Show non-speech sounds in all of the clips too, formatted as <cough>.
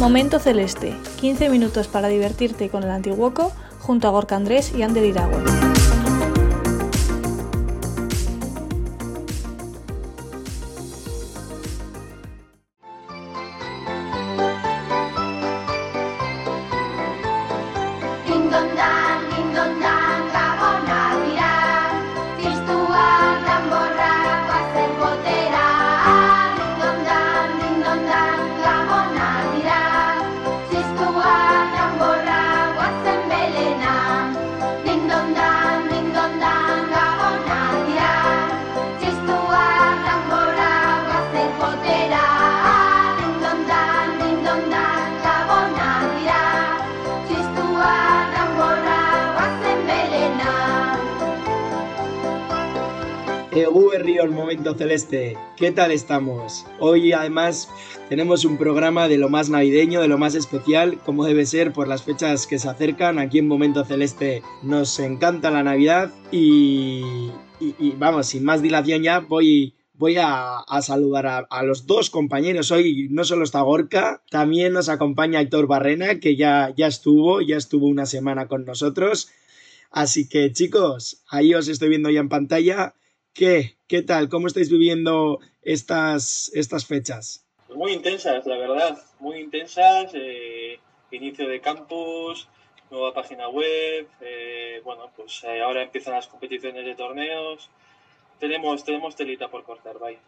Momento Celeste, 15 minutos para divertirte con el Antiguoco junto a Gorka Andrés y Ander El momento celeste. ¿Qué tal estamos? Hoy además tenemos un programa de lo más navideño, de lo más especial, como debe ser por las fechas que se acercan. Aquí en Momento Celeste nos encanta la Navidad y, vamos, sin más dilación ya voy, voy a, saludar a, los dos compañeros. Hoy no solo está Gorka, también nos acompaña Héctor Barrena, que ya, ya estuvo, ya estuvo una semana con nosotros. Así que chicos, ahí os estoy viendo ya en pantalla. ¿Qué? ¿Qué tal? ¿Cómo estáis viviendo estas, estas fechas? Pues muy intensas, la verdad, muy intensas. Eh, inicio de campus, nueva página web, eh, bueno, pues eh, ahora empiezan las competiciones de torneos. Tenemos, tenemos telita por cortar, bye.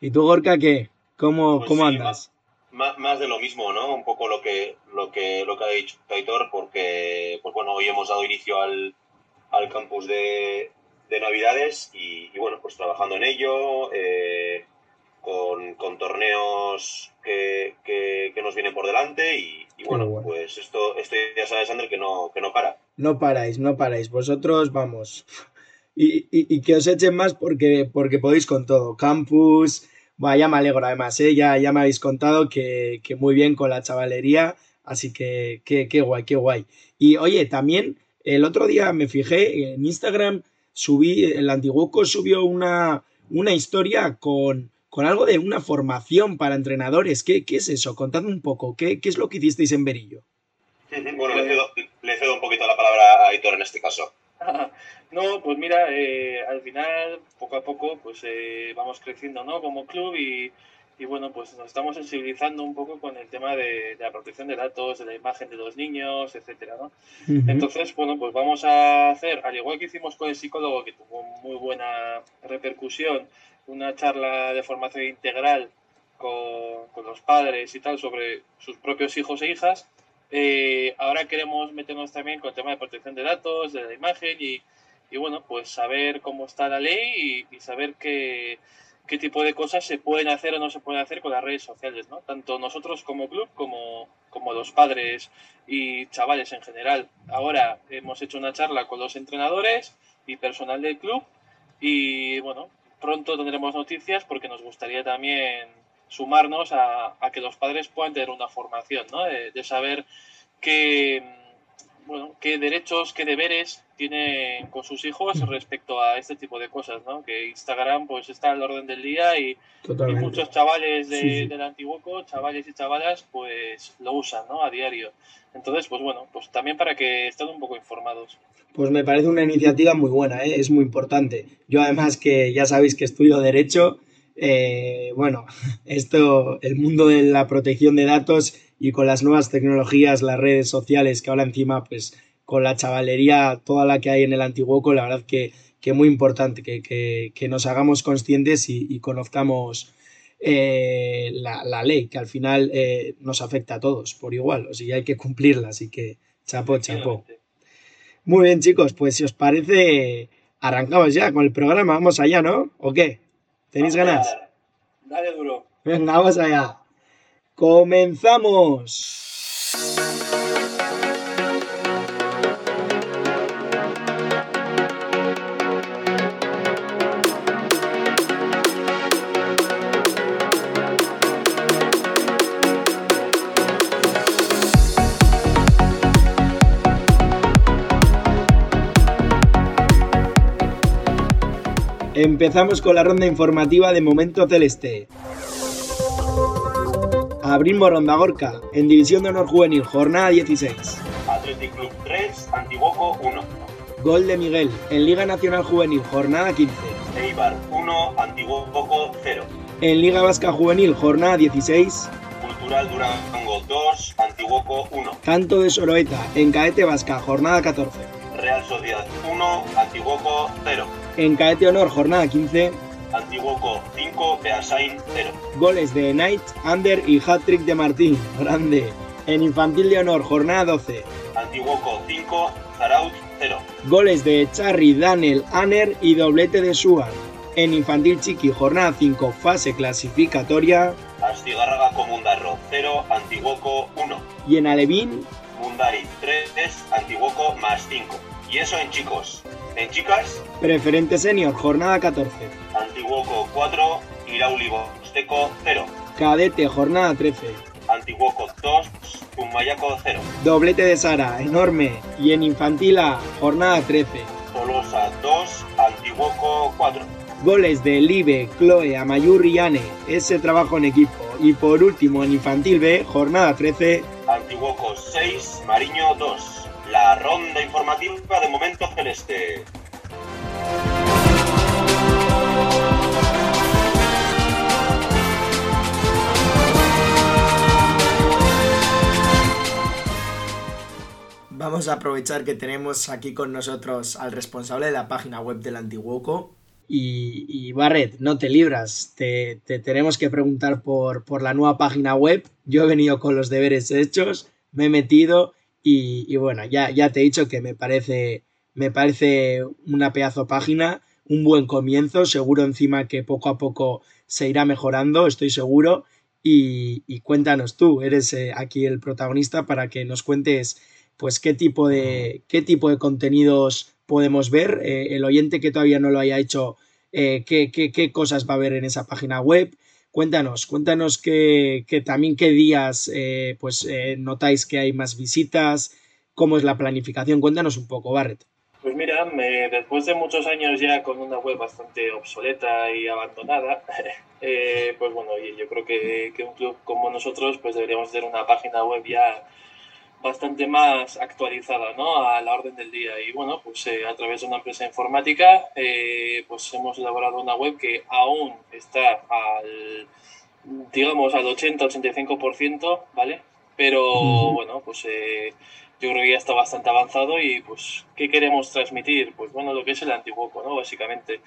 ¿Y tú, Gorka, qué? ¿Cómo, pues cómo andas? Más, más, de lo mismo, ¿no? Un poco lo que, lo que, lo que ha dicho Aitor, porque, pues bueno, hoy hemos dado inicio al, al campus de, de Navidades y, bueno, pues trabajando en ello, eh, con, torneos que, nos vienen por delante y, bueno, pues esto, esto ya sabes, Ander, que no, que no para. No paráis, no paráis. Vosotros, vamos. Y, que os echen más porque, porque podéis con todo. Campus, bueno, ya me alegro además, ¿eh? ya, ya me habéis contado que, muy bien con la chavalería, así que qué guay, qué guay. Y oye, también el otro día me fijé en Instagram subí, el Antiguoco subió una, una historia con, con algo de una formación para entrenadores. ¿Qué, qué es eso? Contadme un poco, ¿qué, ¿qué, es lo que hicisteis en Berillo? <laughs> Bueno, le cedo, un poquito la palabra a Hitor en este caso. <laughs> no, pues mira, eh, al final, poco a poco, pues eh, vamos creciendo, ¿no? Como club y, y bueno, pues nos estamos sensibilizando un poco con el tema de, la protección de datos, de la imagen de los niños, etcétera, ¿no? Entonces, bueno, pues vamos a hacer, al igual que hicimos con el psicólogo, que tuvo muy buena repercusión, una charla de formación integral con, los padres y tal sobre sus propios hijos e hijas. Eh, ahora queremos meternos también con el tema de protección de datos, de la imagen y, y bueno, pues saber cómo está la ley y, y saber que qué tipo de cosas se pueden hacer o no se pueden hacer con las redes sociales, ¿no? Tanto nosotros como club como, como los padres y chavales en general. Ahora hemos hecho una charla con los entrenadores y personal del club y bueno, pronto tendremos noticias porque nos gustaría también sumarnos a, que los padres puedan tener una formación, ¿no? de saber qué bueno, qué derechos, qué deberes tienen con sus hijos respecto a este tipo de cosas, ¿no? Que Instagram pues está al orden del día y, muchos chavales de, del Antiguoco, chavales y chavalas, pues lo usan, ¿no? A diario. Entonces, pues bueno, pues también para que estén un poco informados. Pues me parece una iniciativa muy buena, ¿eh? es muy importante. Yo además que ya sabéis que estudio Derecho, eh, bueno, <laughs> esto, el mundo de la protección de datos y con las nuevas tecnologías, las redes sociales, que ahora encima, pues con la chavalería, toda la que hay en el Antiguoco, la verdad que, que muy importante que, que, nos hagamos conscientes y, conozcamos eh, la, ley, que al final eh, nos afecta a todos por igual, o sea, hay que cumplirla, así que chapo, chapo. Muy bien, chicos, pues si os parece, arrancamos ya con el programa, vamos allá, ¿no? ¿O qué? ¿Tenéis ganas? Dale duro. Venga, vamos allá. ¡Comenzamos! Empezamos con la ronda informativa de Momento Celeste. Abril Morondagorca, en División de Honor Juvenil, jornada 16. Athletic Club 3, Antiguoco 1. Gol de Miguel, en Liga Nacional Juvenil, jornada 15. Eibar 1, Antiguoco 0. En Liga Vasca Juvenil, jornada 16. Cultural Durango 2, Antiguoco 1. Canto de Soroeta, en Caete Vasca, jornada 14. Real Sociedad 1, Antiguoco 0. En Caete Honor, jornada 15. Antiguoco 5, Beasain 0. Goles de Knight, Ander y hat-trick de Martín. Grande. En Infantil de Honor, jornada 12. Antiguoco 5, Zaraut 0. Goles de Charry, Daniel, Aner y doblete de Suar. En Infantil Chiqui, jornada 5, fase clasificatoria. Astigarraga Comundarro 0, Antiguoco 1. Y en Alevín, Mundari 3, Antiguoco más 5. Y eso en chicos. En chicas, Preferente Senior, jornada 14. Antiguoco 4, Irauli Bosteco 0. Cadete, jornada 13. Antiguoco 2, Zumayaco 0. Doblete de Sara, enorme. Y en Infantil A, jornada 13. Tolosa 2, Antiguoco 4. Goles de Libe, Chloe, Amayur y Anne. Ese trabajo en equipo. Y por último, en Infantil B, jornada 13. Antiguoco 6, Mariño 2. La ronda informativa de Momento Celeste. Vamos a aprovechar que tenemos aquí con nosotros al responsable de la página web del Antiguoco. Y, y Barret, no te libras, te, te tenemos que preguntar por, por, la nueva página web. Yo he venido con los deberes hechos, me he metido y, bueno, ya, ya te he dicho que me parece, me parece una pedazo página, un buen comienzo, seguro encima que poco a poco se irá mejorando, estoy seguro. Y, y cuéntanos tú, eres eh, aquí el protagonista para que nos cuentes pues qué tipo de, qué tipo de contenidos podemos ver. Eh, el oyente que todavía no lo haya hecho, eh, qué, qué, cosas va a ver en esa página web. Cuéntanos, cuéntanos que, que también qué días eh, pues notáis que hay más visitas, cómo es la planificación. Cuéntanos un poco, Barret. Pues mira, después de muchos años ya con una web bastante obsoleta y abandonada, <laughs> pues bueno, yo creo que, que, un club como nosotros pues deberíamos tener una página web ya bastante más actualizada ¿no? a la orden del día. Y bueno, pues eh, a través de una empresa informática eh, pues hemos elaborado una web que aún está al, digamos, al 80-85%, ¿vale? Pero uh -huh. bueno, pues eh, yo creo que ya está bastante avanzado y pues, ¿qué queremos transmitir? Pues bueno, lo que es el Antiguoco, ¿no? Básicamente.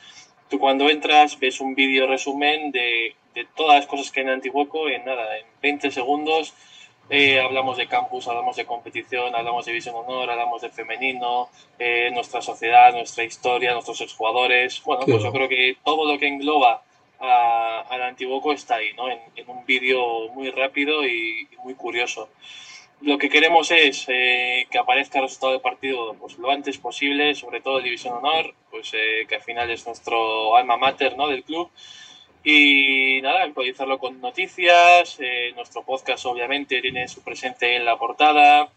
Tú cuando entras ves un vídeo resumen de, de todas las cosas que hay en Antiguoco en nada, en 20 segundos eh, hablamos de campus, hablamos de competición, hablamos de División Honor, hablamos de femenino, eh, nuestra sociedad, nuestra historia, nuestros exjugadores. Bueno, pues yo creo que todo lo que engloba a, al Antiguoco está ahí, ¿no? En, en un vídeo muy rápido y, y, muy curioso. Lo que queremos es eh, que aparezca el resultado del partido pues, lo antes posible, sobre todo División Honor, pues eh, que al final es nuestro alma mater ¿no? del club. Y nada, actualizarlo con noticias. Eh, nuestro podcast, obviamente, tiene su presente en la portada.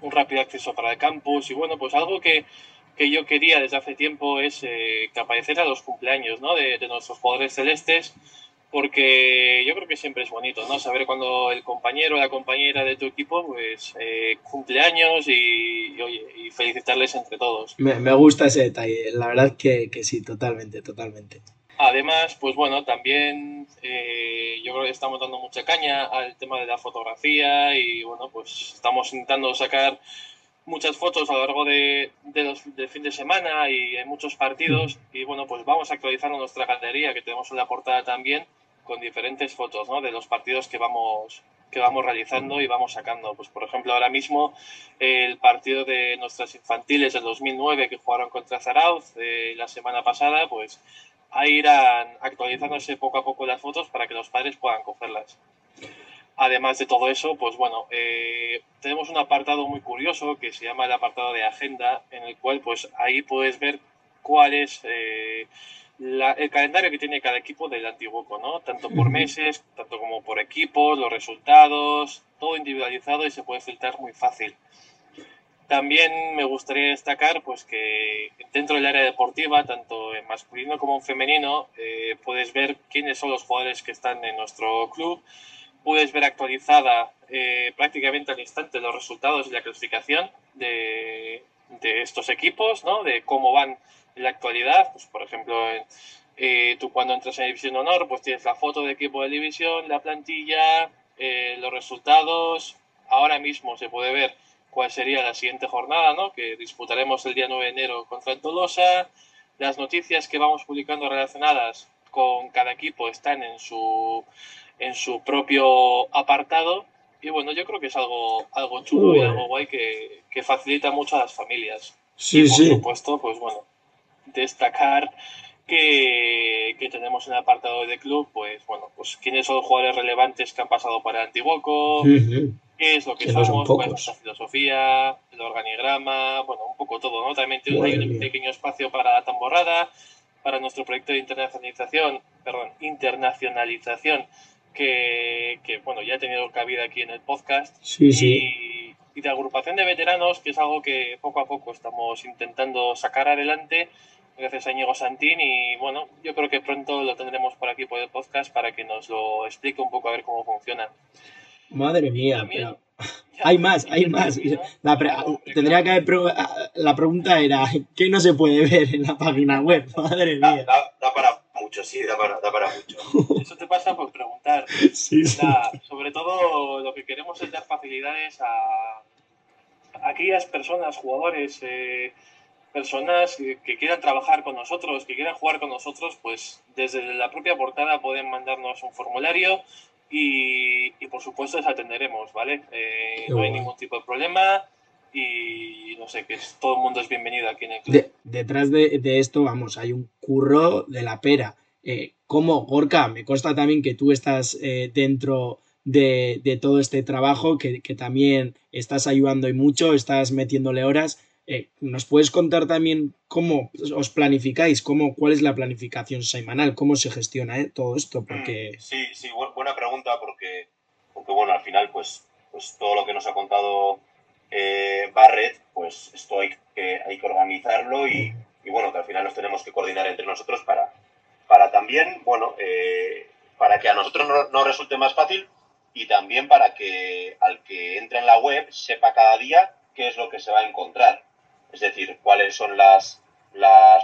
Un rápido acceso para el campus. Y bueno, pues algo que, que yo quería desde hace tiempo es eh, que apareciera los cumpleaños ¿no? de, nuestros jugadores celestes. Porque yo creo que siempre es bonito, ¿no? Saber cuando el compañero o la compañera de tu equipo, pues, eh, cumpleaños y, y, oye, y felicitarles entre todos. Me, me, gusta ese detalle, la verdad que, que sí, totalmente, totalmente. Además, pues bueno, también eh, yo creo que estamos dando mucha caña al tema de la fotografía y bueno, pues estamos intentando sacar muchas fotos a lo largo de, de los, del fin de semana y en muchos partidos y bueno, pues vamos actualizando nuestra galería que tenemos en la portada también con diferentes fotos ¿no? de los partidos que vamos, que vamos realizando y vamos sacando. Pues por ejemplo, ahora mismo el partido de nuestras infantiles del 2009 que jugaron contra Zarauz eh, la semana pasada, pues ahí irán actualizándose poco a poco las fotos para que los padres puedan cogerlas. Además de todo eso, pues bueno, eh, tenemos un apartado muy curioso que se llama el apartado de agenda, en el cual pues ahí puedes ver cuál es eh, la, el calendario que tiene cada equipo del Antiguoco, ¿no? Tanto por meses, tanto como por equipos, los resultados, todo individualizado y se puede filtrar muy fácil. También me gustaría destacar pues, que dentro del área deportiva, tanto en masculino como en femenino, eh, puedes ver quiénes son los jugadores que están en nuestro club, puedes ver actualizada eh, prácticamente al instante los resultados y la clasificación de, de, estos equipos, ¿no? de cómo van en la actualidad. Pues, por ejemplo, eh, tú cuando entras en División Honor, pues tienes la foto de equipo de división, la plantilla, los resultados. Ahora mismo se puede ver cuál sería la siguiente jornada, ¿no? que disputaremos el día 9 de enero contra el Tolosa. Las noticias que vamos publicando relacionadas con cada equipo están en su, en su propio apartado. Y bueno, yo creo que es algo, algo chulo y algo guay que, que, facilita mucho a las familias. Sí, y por sí. supuesto, pues bueno, destacar que, que, tenemos en el apartado de club, pues bueno, pues quiénes son los jugadores relevantes que han pasado para Antiguoco, uh -huh qué es lo que, que somos, no cuál es nuestra filosofía, el organigrama, bueno, un poco todo, ¿no? También hay un pequeño espacio para la tamborrada, para nuestro proyecto de internacionalización, perdón, internacionalización, que, que bueno, ya ha tenido cabida aquí en el podcast. Sí, y, sí. y de agrupación de veteranos, que es algo que poco a poco estamos intentando sacar adelante gracias a Íñigo Santín y bueno, yo creo que pronto lo tendremos por aquí por el podcast para que nos lo explique un poco a ver cómo funciona. Madre mía, pero <laughs> hay más, hay más. La pre tendría que haber la pregunta era ¿qué no se puede ver en la página web? <laughs> Madre mía. Da, da, da para mucho, sí, da para, da para mucho. <laughs> Eso te pasa por preguntar. Sí, sí. Da, sobre todo lo que queremos es dar facilidades a, a aquellas personas, jugadores, eh, personas que, que, quieran trabajar con nosotros, que quieran jugar con nosotros, pues desde la propia portada pueden mandarnos un formulario y, y, por supuesto les atenderemos, ¿vale? Eh, no hay ningún tipo de problema y no sé, que es, todo el mundo es bienvenido aquí en el club. De, detrás de, de, esto, vamos, hay un curro de la pera. Eh, como Gorka, me consta también que tú estás eh, dentro de, de, todo este trabajo, que, que, también estás ayudando y mucho, estás metiéndole horas. Eh, ¿Nos puedes contar también cómo os planificáis? Cómo, ¿Cuál es la planificación semanal? ¿Cómo se gestiona eh, todo esto? Porque... Sí, sí, buena pregunta porque, porque bueno, al final pues, pues todo lo que nos ha contado eh, Barrett, pues esto hay que, hay que organizarlo y, y, bueno, que al final nos tenemos que coordinar entre nosotros para, para también, bueno, eh, para que a nosotros nos no resulte más fácil y también para que al que entre en la web sepa cada día qué es lo que se va a encontrar es decir, cuáles son las,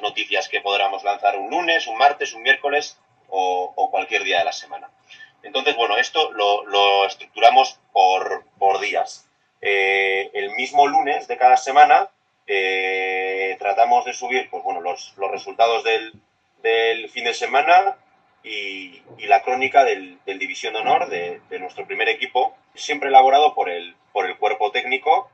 noticias que podamos lanzar un lunes, un martes, un miércoles o, cualquier día de la semana. Entonces, bueno, esto lo, estructuramos por, días. Eh, el mismo lunes de cada semana eh, tratamos de subir pues, bueno, los, resultados del, fin de semana y, la crónica del, División de Honor de, nuestro primer equipo, siempre elaborado por el, por el cuerpo técnico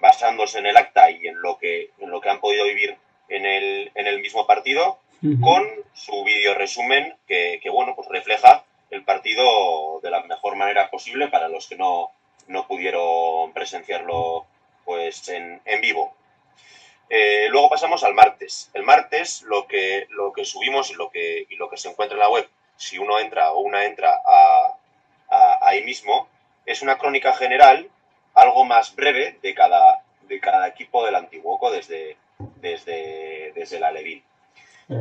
basándose en el acta y en lo que, en lo que han podido vivir en el, en el mismo partido, uh -huh. con su vídeo resumen que, que, bueno, pues refleja el partido de la mejor manera posible para los que no, no pudieron presenciarlo pues en, en vivo. Eh, luego pasamos al martes. El martes lo que, lo que subimos y lo que, y lo que se encuentra en la web, si uno entra o una entra a, a, ahí mismo, es una crónica general algo más breve de cada, de cada equipo del Antiguoco desde, desde, desde la Levin.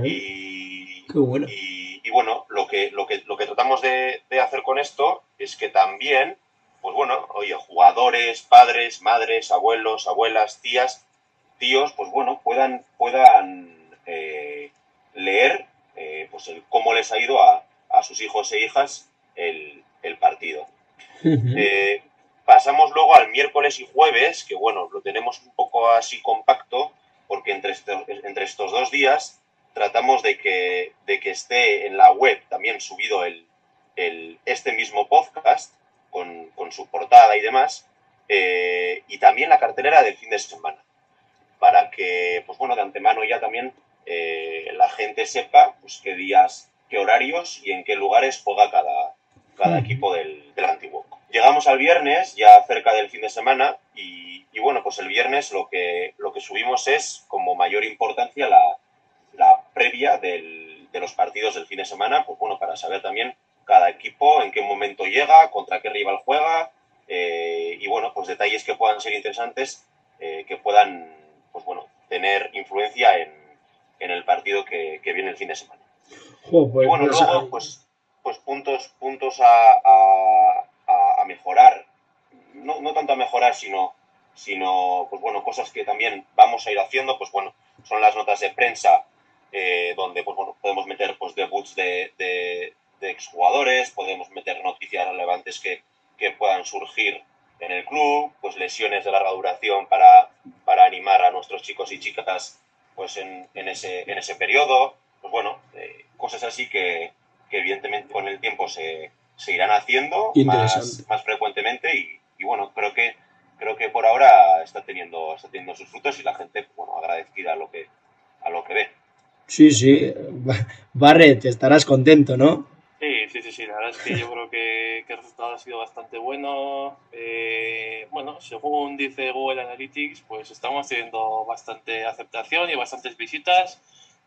Y, bueno. y, y, bueno, lo que, lo que, lo que tratamos de, de, hacer con esto es que también, pues bueno, oye, jugadores, padres, madres, abuelos, abuelas, tías, tíos, pues bueno, puedan, puedan eh, leer eh, pues el, cómo les ha ido a, a sus hijos e hijas el, el partido. Uh -huh. eh, pasamos luego al miércoles y jueves, que bueno, lo tenemos un poco así compacto, porque entre estos, entre estos dos días tratamos de que, de que esté en la web también subido el, el este mismo podcast, con, con, su portada y demás, eh, y también la cartelera del fin de semana, para que, pues bueno, de antemano ya también eh, la gente sepa pues, qué días, qué horarios y en qué lugares juega cada, cada equipo del. Llegamos al viernes, ya cerca del fin de semana, y, y bueno, pues el viernes lo que, lo que subimos es, como mayor importancia, la, la previa del, de los partidos del fin de semana, pues bueno, para saber también cada equipo en qué momento llega, contra qué rival juega, eh, y bueno, pues detalles que puedan ser interesantes eh, que puedan, pues bueno, tener influencia en, en el partido que, que, viene el fin de semana. pues, y bueno, pues, luego, pues, pues puntos, puntos a, a mejorar, no, no, tanto a mejorar, sino, sino, pues bueno, cosas que también vamos a ir haciendo, pues bueno, son las notas de prensa, eh, donde pues, bueno, podemos meter pues, debuts de, de, exjugadores, podemos meter noticias relevantes que, que puedan surgir en el club, pues lesiones de larga duración para, para animar a nuestros chicos y chicas pues en, en ese, en ese periodo, pues bueno, eh, cosas así que, que, evidentemente con el tiempo se, se irán haciendo más, más, frecuentemente y, y, bueno, creo que creo que por ahora está teniendo, está teniendo sus frutos y la gente, bueno, agradecida a lo que, a lo que ve. Sí, sí. Barret, estarás contento, ¿no? Sí, sí, sí, sí. La verdad es que yo creo que, que el resultado ha sido bastante bueno. Eh, bueno, según dice Google Analytics, pues estamos teniendo bastante aceptación y bastantes visitas.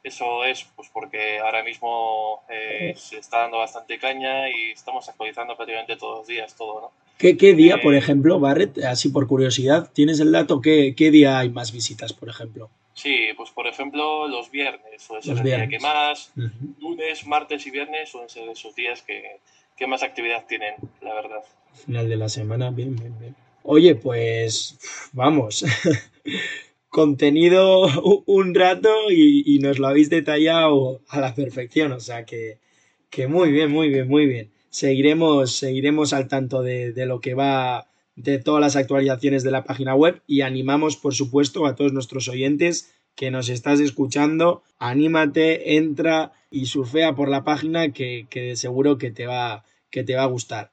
Eso es pues porque ahora mismo eh, se está dando bastante caña y estamos actualizando prácticamente todos los días todo, ¿no? ¿Qué, qué día, eh, por ejemplo, Barret, así por curiosidad, tienes el dato, ¿qué, qué día hay más visitas, por ejemplo? Sí, pues por ejemplo los viernes suele ser los el día que más, uh -huh. lunes, martes y viernes suelen ser esos días que, que, más actividad tienen, la verdad. Final de la semana, bien, bien, bien. Oye, pues vamos, <laughs> contenido <laughs> un rato y, nos lo habéis detallado a la perfección, o sea que, que muy bien, muy bien, muy bien. Seguiremos, seguiremos al tanto de, de lo que va de todas las actualizaciones de la página web y animamos, por supuesto, a todos nuestros oyentes que nos estás escuchando, anímate, entra y surfea por la página que, que seguro que te va, que te va a gustar.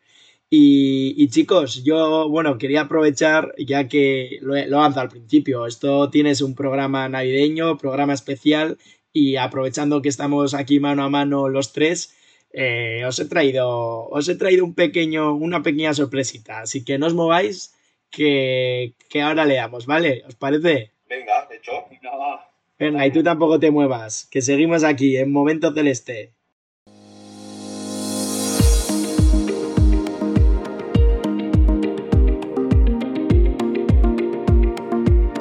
Y, y, chicos, yo, bueno, quería aprovechar, ya que lo, lo avanzo al principio, esto tienes un programa navideño, programa especial, y aprovechando que estamos aquí mano a mano los tres, eh, os he traído os he traído un pequeño una pequeña sorpresita. Así que no os mováis que, que ahora le damos vale os parece venga de hecho. Venga y tú tampoco te muevas que seguimos aquí en momento celeste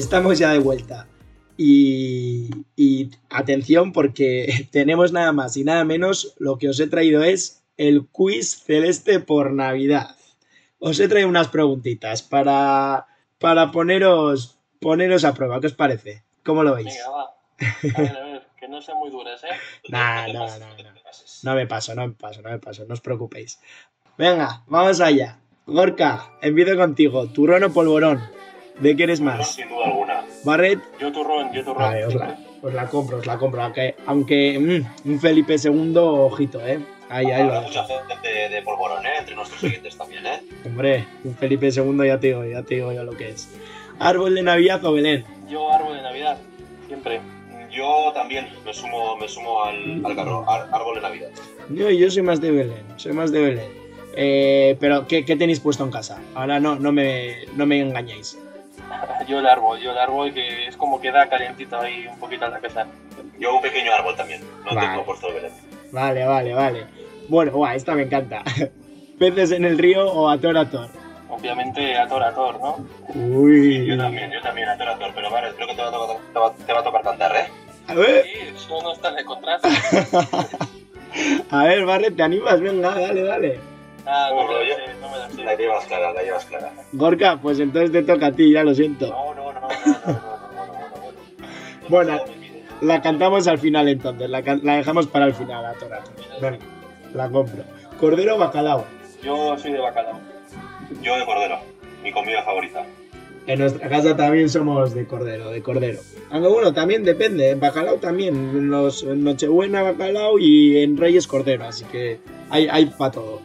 Estamos ya de vuelta. Y, y, atención porque <laughs> tenemos nada más y nada menos, lo que os he traído es el quiz celeste por Navidad. Os he traído unas preguntitas para, para poneros, poneros a prueba. ¿Qué os parece? ¿Cómo lo veis? Venga, va. A ver, a ver, que no sean muy duras, ¿eh? <laughs> Nah, no, no, no. No me paso, no me paso, no me paso, no os preocupéis. Venga, vamos allá. Gorka, empiezo contigo. Turrón o polvorón. ¿De qué eres más? Sin duda alguna. Barret. Yo turrón, yo turrón. Vale, os la, os la compro, os la compro. Aunque, aunque mmm, un Felipe II, ojito, ¿eh? Ahí, ahí Habrá mucha gente de, de polvorón, ¿eh? Entre nuestros oyentes también, ¿eh? Hombre, un Felipe II ya te digo, ya te digo yo lo que es. ¿Árbol de Navidad o Belén? Yo árbol de Navidad, siempre. Yo también me sumo, me sumo al, al carro, ar, árbol de Navidad. Yo, yo soy más de Belén, soy más de Belén. Eh, pero, ¿qué, ¿qué, tenéis puesto en casa? Ahora no, no, me, no me engañéis. Yo el árbol, yo el árbol que es como que da calientito ahí un poquito a la casa. Yo un pequeño árbol también, no vale. tengo puesto el. Vale, vale, vale. Bueno, guau, esta me encanta. <laughs> ¿Peces en el río o ator ator? Obviamente ator ator, ¿no? Uy. Sí, yo también, yo también ator ator, pero vale, creo que te va a tocar, te va, te va a tocar cantar, ¿eh? A ver. Sí, eso no está en el contrato. <laughs> a ver, Barret, ¿te animas? Venga, dale, dale. Ah, no, no, me, no me la sé. La llevas clara, la llevas clara. Gorka, pues entonces te toca a ti, ya lo siento. No, no, no, no, no, no, no, no, no, no. Bueno, la cantamos al final entonces, la, la dejamos para el final, a Tora. Bueno, la compro. ¿Cordero o bacalao? Yo soy de bacalao. Yo de cordero, mi comida favorita. En nuestra casa también somos de cordero, de cordero. Aunque bueno, también depende, en bacalao también, en, los, en Nochebuena bacalao y en Reyes cordero, así que hay, hay para todo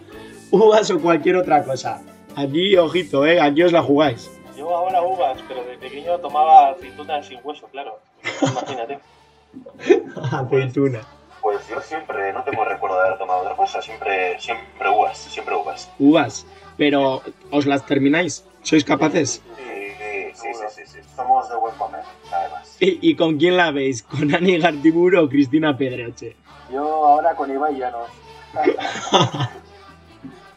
uvas o cualquier otra cosa. Aquí, ojito, ¿eh? Aquí os la jugáis. Yo ahora uvas, pero de pequeño tomaba aceitunas sin hueso, claro. Imagínate. <laughs> Aceituna. Pues yo siempre, no tengo recuerdo de haber tomado otra cosa, siempre, siempre uvas, siempre uvas. Uvas. Pero, ¿os las termináis? ¿Sois capaces? Sí, sí, sí, sí. Somos de buen comer, además. ¿Y, y con quién la veis? ¿Con Ani Gartiburu o Cristina Pedreche? Yo ahora con Ibai ya no. <laughs>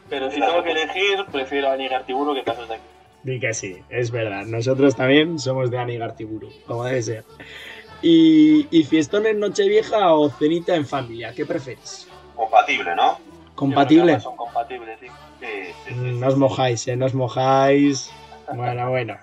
Pero si tengo que elegir, prefiero a Nigartiburo que casos de aquí. Di que sí, es verdad. Nosotros también somos de Ani Gartiburu, como debe ser. ¿Y, y fiestón en Nochevieja o cenita en familia? ¿Qué preferís? Compatible, ¿no? ¿Compatible? Son compatibles, sí. Sí, sí, sí, sí, Mm, No os mojáis, ¿eh? No os mojáis. Bueno, bueno.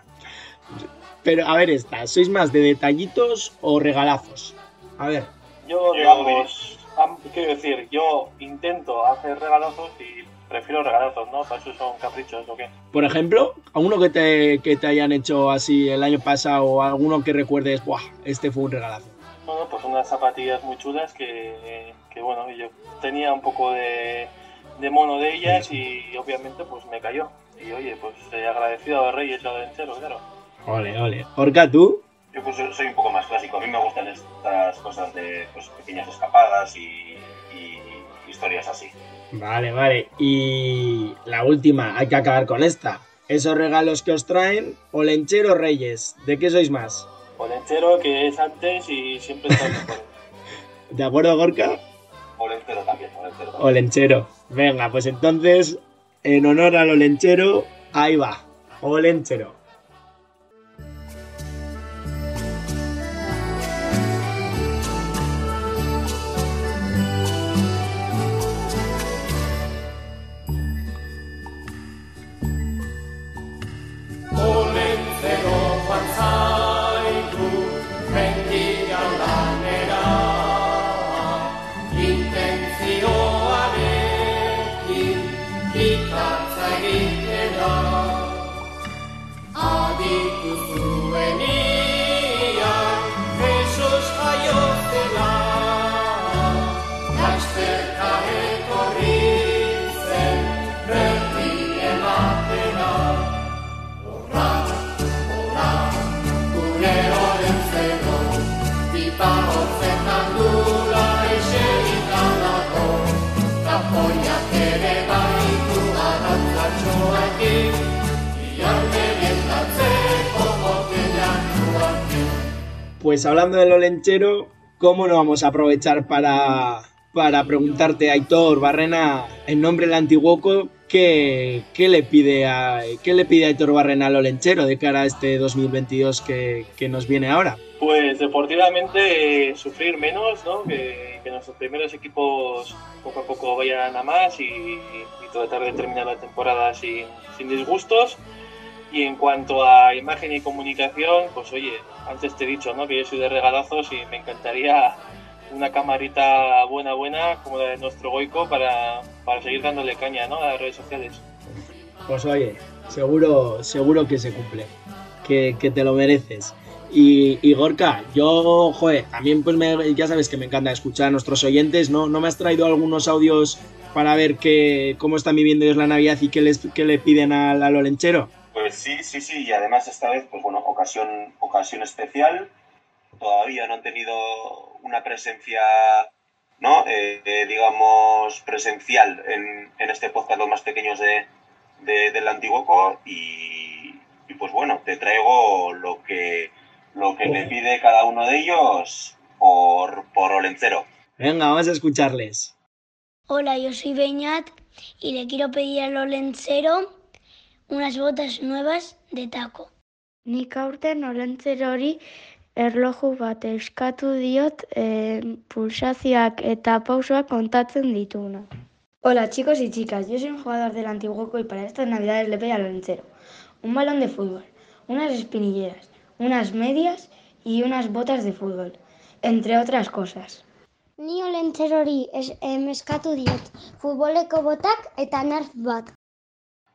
Pero, a ver, esta. ¿Sois más de detallitos o regalazos? A ver. Yo, Yo, digamos, am- quiero decir, yo intento hacer regalazos y prefiero regalazos, ¿no? Para eso son caprichos o qué. Por ejemplo, a uno que te, que te hayan hecho así el año pasado o alguno que recuerdes, ¡buah! Este fue un regalazo. Bueno, pues unas zapatillas muy chulas que, que bueno, yo tenía un poco de, de mono de ellas y obviamente pues me cayó. Y oye, pues eh, agradecido a los Reyes y a los entero, claro. Ole, ole. Orca, ¿tú? Yo pues soy un poco más clásico. A mí me gustan estas cosas de pues, pequeñas escapadas y, y historias así. Vale, vale. Y la última, hay que acabar con esta. Esos regalos que os traen, Olenchero Reyes, ¿de qué sois más? O lechero que es antes y siempre está mejor. <laughs> ¿De acuerdo, Gorka? O entero también, o entero también. Olenchero. Venga, pues entonces, en honor al Olenchero, ahí va. Olenchero. Adikusu Pues hablando del Olenchero, ¿cómo no vamos a aprovechar para, para preguntarte, Aitor Barrena, en nombre del Antiguoco, ¿qué, qué le pide a, qué le pide Aitor Barrena al Olenchero de cara a este 2022 que, que nos viene ahora? Pues deportivamente eh, sufrir menos, ¿no? Que, nuestros primeros equipos poco a poco vayan a más y, y tratar de terminar la temporada sin, sin disgustos. Y en cuanto a imagen y comunicación, pues oye, antes te he dicho, ¿no? Que yo soy de regalazos y me encantaría una camarita buena, buena, como la de nuestro Goico, para, para seguir dándole caña, ¿no? A las redes sociales. Pues oye, seguro, seguro que se cumple, que, que te lo mereces. Y, y Gorka, yo, joder, también pues me- ya sabes que me encanta escuchar a nuestros oyentes, ¿no? ¿No me has traído algunos audios para ver que, cómo están viviendo ellos la Navidad y qué, les, qué le piden al, al Olenchero? Pues sí, sí, sí, y además esta vez, pues bueno, ocasión, ocasión especial. Todavía no han tenido una presencia, ¿no? Eh, eh, digamos, presencial en, en este podcast, los más pequeños de, de- del Antiguoco. Y, y, pues bueno, te traigo lo que, lo que le pide cada uno de ellos por, por Olencero. Venga, vamos a escucharles. Hola, yo soy Beñat y le quiero pedir al Olencero unas botas nuevas de taco. Nik aurten olentzerori erloju bat eskatu diot e, pulsazioak eta pausoak kontatzen dituna. Hola chicos y chicas, yo soy un jugador del Antiguoco y para estas navidades le pido al Olencero un balón de fútbol, unas espinilleras, unas medias y unas botas de fútbol, entre otras cosas. Ni Olentzerori es, em, eskatu diot futboleko botak eta nerf bat.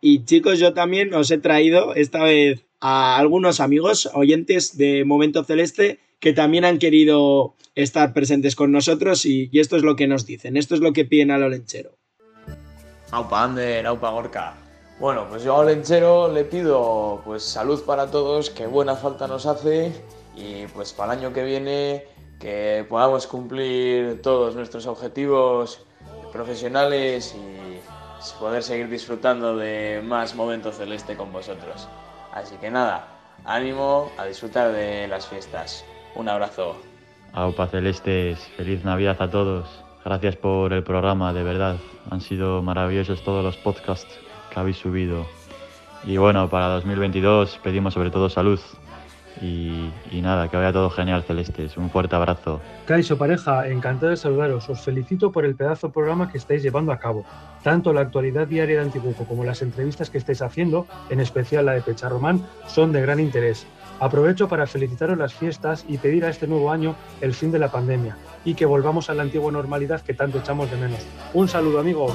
Y chicos, yo también os he traído esta vez a algunos amigos oyentes de Momento Celeste que también han querido estar presentes con nosotros y, esto es lo que nos dicen, esto es lo que piden al Olenchero. Aupa Ander, aupa Gorka. Bueno, pues yo al lenchero le pido pues salud para todos, que buena falta nos hace y pues para el año que viene que podamos cumplir todos nuestros objetivos profesionales y poder seguir disfrutando de más momentos celeste con vosotros. Así que nada, ánimo a disfrutar de las fiestas. Un abrazo. Aupa Celestes, feliz Navidad a todos. Gracias por el programa, de verdad. Han sido maravillosos todos los podcasts que habéis subido. Y bueno, para 2022 pedimos sobre todo salud. Y, nada, que vaya todo genial, Celestes. Un fuerte abrazo. Caixo pareja, encantado de saludaros. Os felicito por el pedazo de programa que estáis llevando a cabo. Tanto la actualidad diaria de Antiguoco como las entrevistas que estáis haciendo, en especial la de Pecharromán, son de gran interés. Aprovecho para felicitaros las fiestas y pedir a este nuevo año el fin de la pandemia y que volvamos a la antigua normalidad que tanto echamos de menos. Un saludo amigos.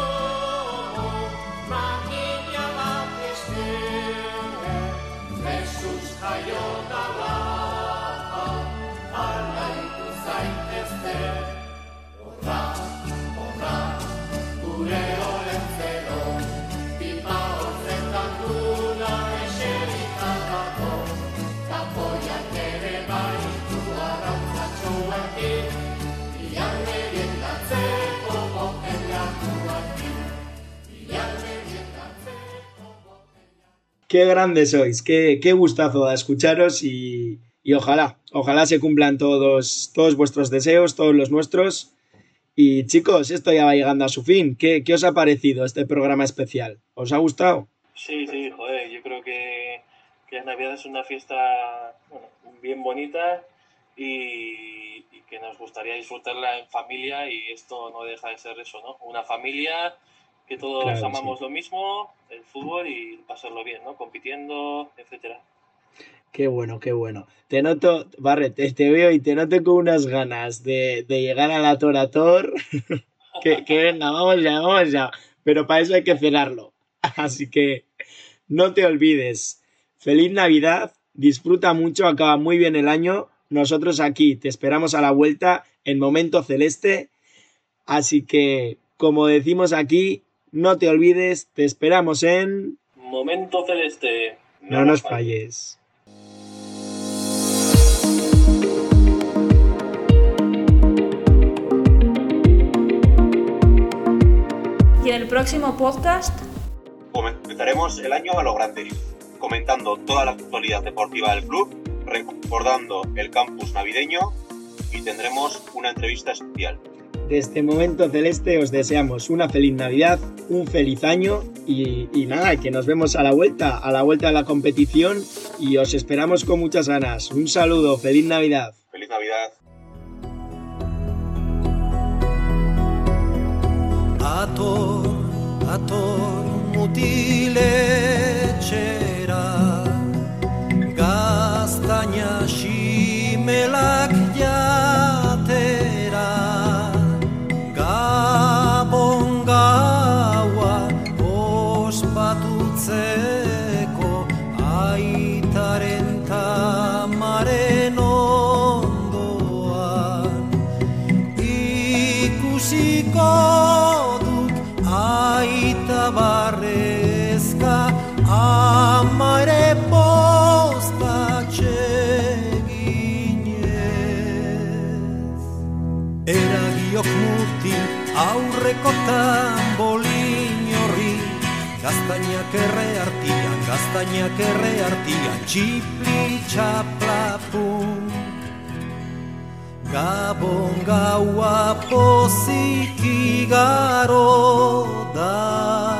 Qué grandes sois, qué, qué gustazo escucharos y, y, ojalá, ojalá se cumplan todos, todos vuestros deseos, todos los nuestros. Y chicos, esto ya va llegando a su fin. ¿Qué, qué os ha parecido este programa especial? ¿Os ha gustado? Sí, sí, joder, yo creo que, que la Navidad es una fiesta bueno, bien bonita y, y, que nos gustaría disfrutarla en familia y esto no deja de ser eso, ¿no? Una familia que todos claro, amamos sí. lo mismo, el fútbol y pasarlo bien, ¿no? Compitiendo, etcétera. Qué bueno, qué bueno. Te noto, Barret, te, te veo y te noto con unas ganas de, de llegar a la Torator. <laughs> que, que venga, vamos ya, vamos ya. Pero para eso hay que cerrarlo. <laughs> Así que no te olvides. Feliz Navidad, disfruta mucho, acaba muy bien el año. Nosotros aquí te esperamos a la vuelta en Momento Celeste. Así que, como decimos aquí, no te olvides, te esperamos en... Momento Celeste. No, no nos falles. Y en el próximo podcast comenzaremos el año a lo grande, comentando toda la actualidad deportiva del club, recordando el campus navideño y tendremos una entrevista especial. Desde este momento celeste os deseamos una feliz Navidad, un feliz año y, y, nada, que nos vemos a la vuelta, a la vuelta de la competición y os esperamos con muchas ganas. Un saludo, feliz Navidad. Feliz Navidad. Ator, ator, mutiletxera Gaztaina ximelak jatera aurreko tambolin horri Gaztainak erre artian, gaztainak erre artian Txipli txaplapun. Gabon gaua pozik igaro da